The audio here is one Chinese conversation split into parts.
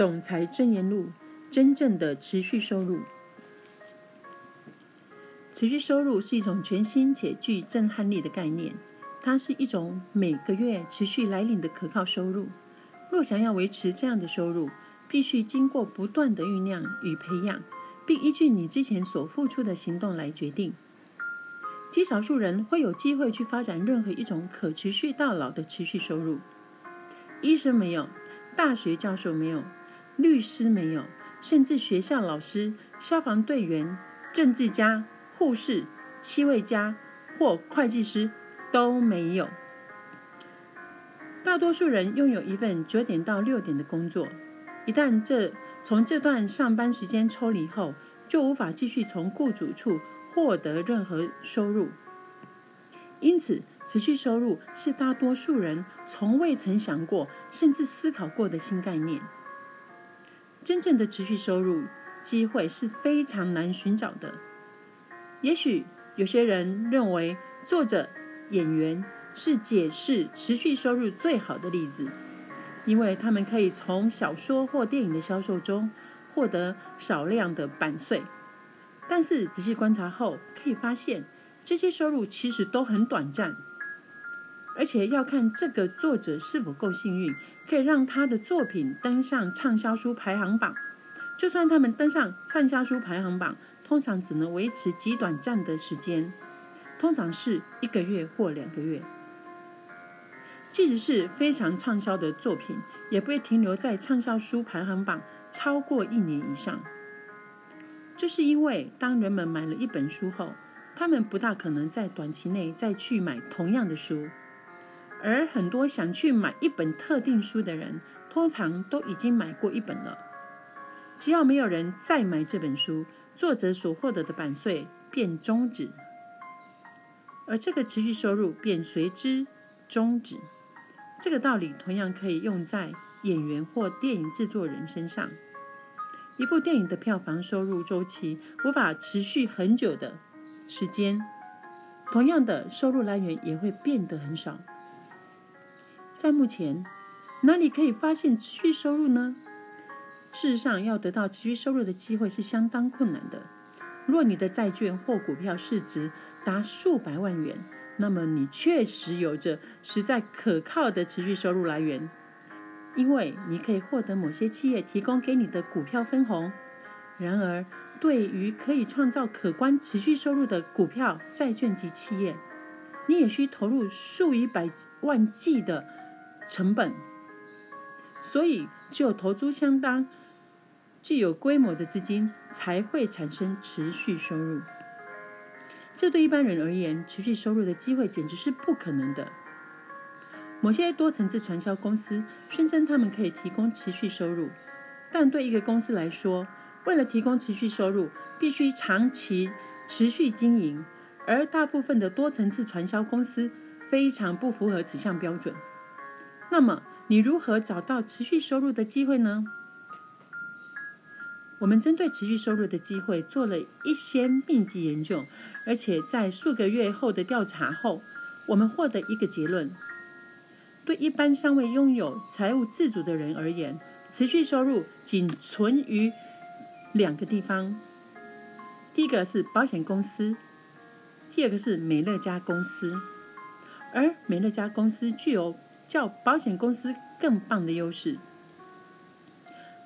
总裁箴言录：真正的持续收入。持续收入是一种全新且具震撼力的概念，它是一种每个月持续来临的可靠收入。若想要维持这样的收入，必须经过不断的酝酿与培养，并依据你之前所付出的行动来决定。极少数人会有机会去发展任何一种可持续到老的持续收入。医生没有，大学教授没有，律师没有，甚至学校老师、消防队员、政治家、护士、气味家或会计师都没有。大多数人拥有一份九点到六点的工作，一旦这从这段上班时间抽离后，就无法继续从雇主处。获得任何收入，因此持续收入是大多数人从未曾想过甚至思考过的新概念。真正的持续收入机会是非常难寻找的。也许有些人认为作者、演员是解释持续收入最好的例子，因为他们可以从小说或电影的销售中获得少量的版税。但是仔细观察后，可以发现这些收入其实都很短暂，而且要看这个作者是否够幸运，可以让他的作品登上畅销书排行榜。就算他们登上畅销书排行榜，通常只能维持极短暂的时间，通常是一个月或两个月。即使是非常畅销的作品，也不会停留在畅销书排行榜超过一年以上。这是因为，当人们买了一本书后，他们不大可能在短期内再去买同样的书。而很多想去买一本特定书的人，通常都已经买过一本了。只要没有人再买这本书，作者所获得的版税便终止，而这个持续收入便随之终止。这个道理同样可以用在演员或电影制作人身上。一部电影的票房收入周期无法持续很久的时间，同样的收入来源也会变得很少。在目前，哪里可以发现持续收入呢？事实上，要得到持续收入的机会是相当困难的。若你的债券或股票市值达数百万元，那么你确实有着实在可靠的持续收入来源。因为你可以获得某些企业提供给你的股票分红。然而，对于可以创造可观持续收入的股票、债券及企业，你也需投入数以百万计的成本。所以，只有投资相当具有规模的资金，才会产生持续收入。这对一般人而言，持续收入的机会简直是不可能的。某些多层次传销公司宣称他们可以提供持续收入，但对一个公司来说，为了提供持续收入，必须长期持续经营，而大部分的多层次传销公司非常不符合此项标准。那么，你如何找到持续收入的机会呢？我们针对持续收入的机会做了一些密集研究，而且在数个月后的调查后，我们获得一个结论。对一般尚未拥有财务自主的人而言，持续收入仅存于两个地方。第一个是保险公司，第二个是美乐家公司。而美乐家公司具有较保险公司更棒的优势。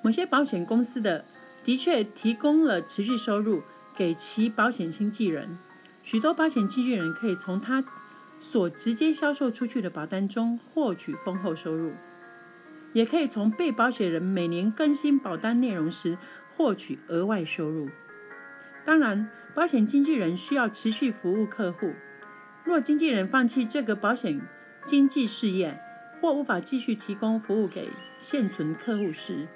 某些保险公司的的确提供了持续收入给其保险经纪人，许多保险经纪人可以从他。所直接销售出去的保单中获取丰厚收入，也可以从被保险人每年更新保单内容时获取额外收入。当然，保险经纪人需要持续服务客户。若经纪人放弃这个保险经纪事业，或无法继续提供服务给现存客户时，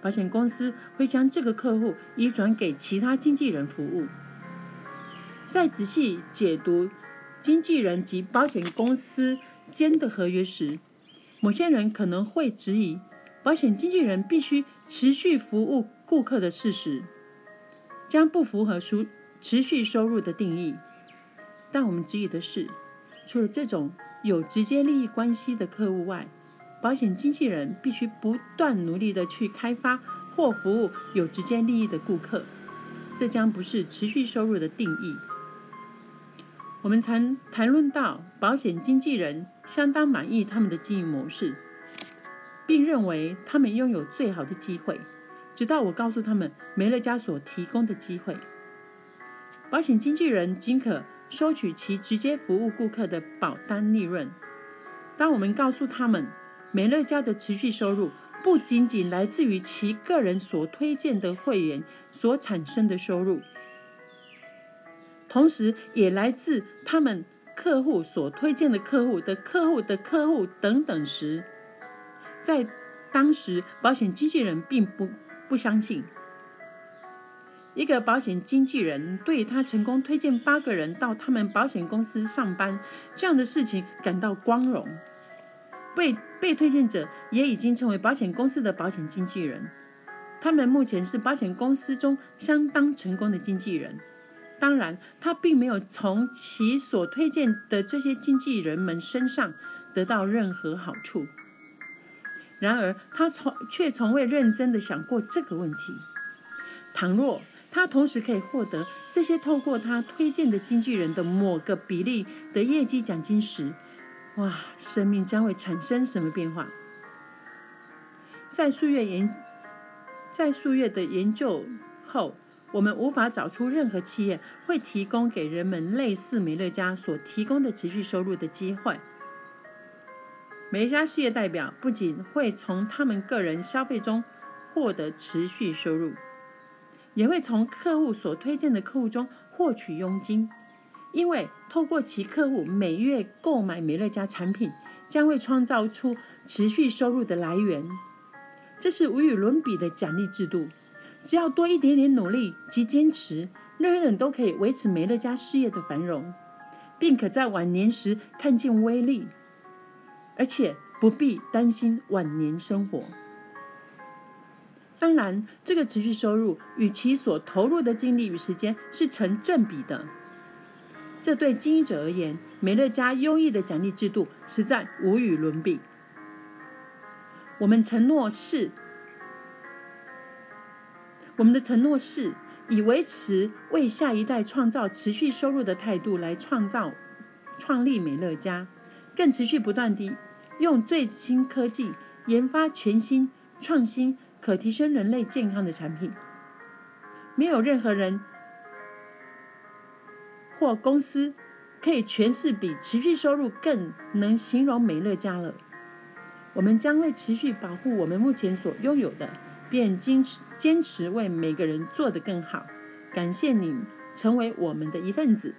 保险公司会将这个客户移转给其他经纪人服务。在仔细解读。经纪人及保险公司间的合约时，某些人可能会质疑保险经纪人必须持续服务顾客的事实，将不符合持持续收入的定义。但我们质疑的是，除了这种有直接利益关系的客户外，保险经纪人必须不断努力的去开发或服务有直接利益的顾客，这将不是持续收入的定义。我们曾谈论到，保险经纪人相当满意他们的经营模式，并认为他们拥有最好的机会。直到我告诉他们美乐家所提供的机会，保险经纪人仅可收取其直接服务顾客的保单利润。当我们告诉他们美乐家的持续收入不仅仅来自于其个人所推荐的会员所产生的收入，同时也来自他们客户所推荐的客户的客户的客户等等时，在当时保险经纪人并不。不相信，一个保险经纪人对他成功推荐八个人到他们保险公司上班这样的事情感到光荣。被被推荐者也已经成为保险公司的保险经纪人，他们目前是保险公司中相当成功的经纪人。当然，他并没有从其所推荐的这些经纪人们身上得到任何好处。然而，他从却从未认真的想过这个问题：倘若他同时可以获得这些透过他推荐的经纪人的某个比例的业绩奖金时，哇，生命将会产生什么变化？在数月研在数月的研究后，我们无法找出任何企业会提供给人们类似美乐家所提供的持续收入的机会。每一家事业代表不仅会从他们个人消费中获得持续收入，也会从客户所推荐的客户中获取佣金，因为透过其客户每月购买美乐家产品，将会创造出持续收入的来源。这是无与伦比的奖励制度，只要多一点点努力及坚持，任何人都可以维持美乐家事业的繁荣，并可在晚年时看见威力。而且不必担心晚年生活。当然，这个持续收入与其所投入的精力与时间是成正比的。这对经营者而言，美乐家优异的奖励制度实在无与伦比。我们承诺是，我们的承诺是以维持为下一代创造持续收入的态度来创造、创立美乐家，更持续不断地。用最新科技研发全新、创新、可提升人类健康的产品。没有任何人或公司可以诠释比持续收入更能形容美乐家了。我们将会持续保护我们目前所拥有的，并坚持坚持为每个人做得更好。感谢您成为我们的一份子。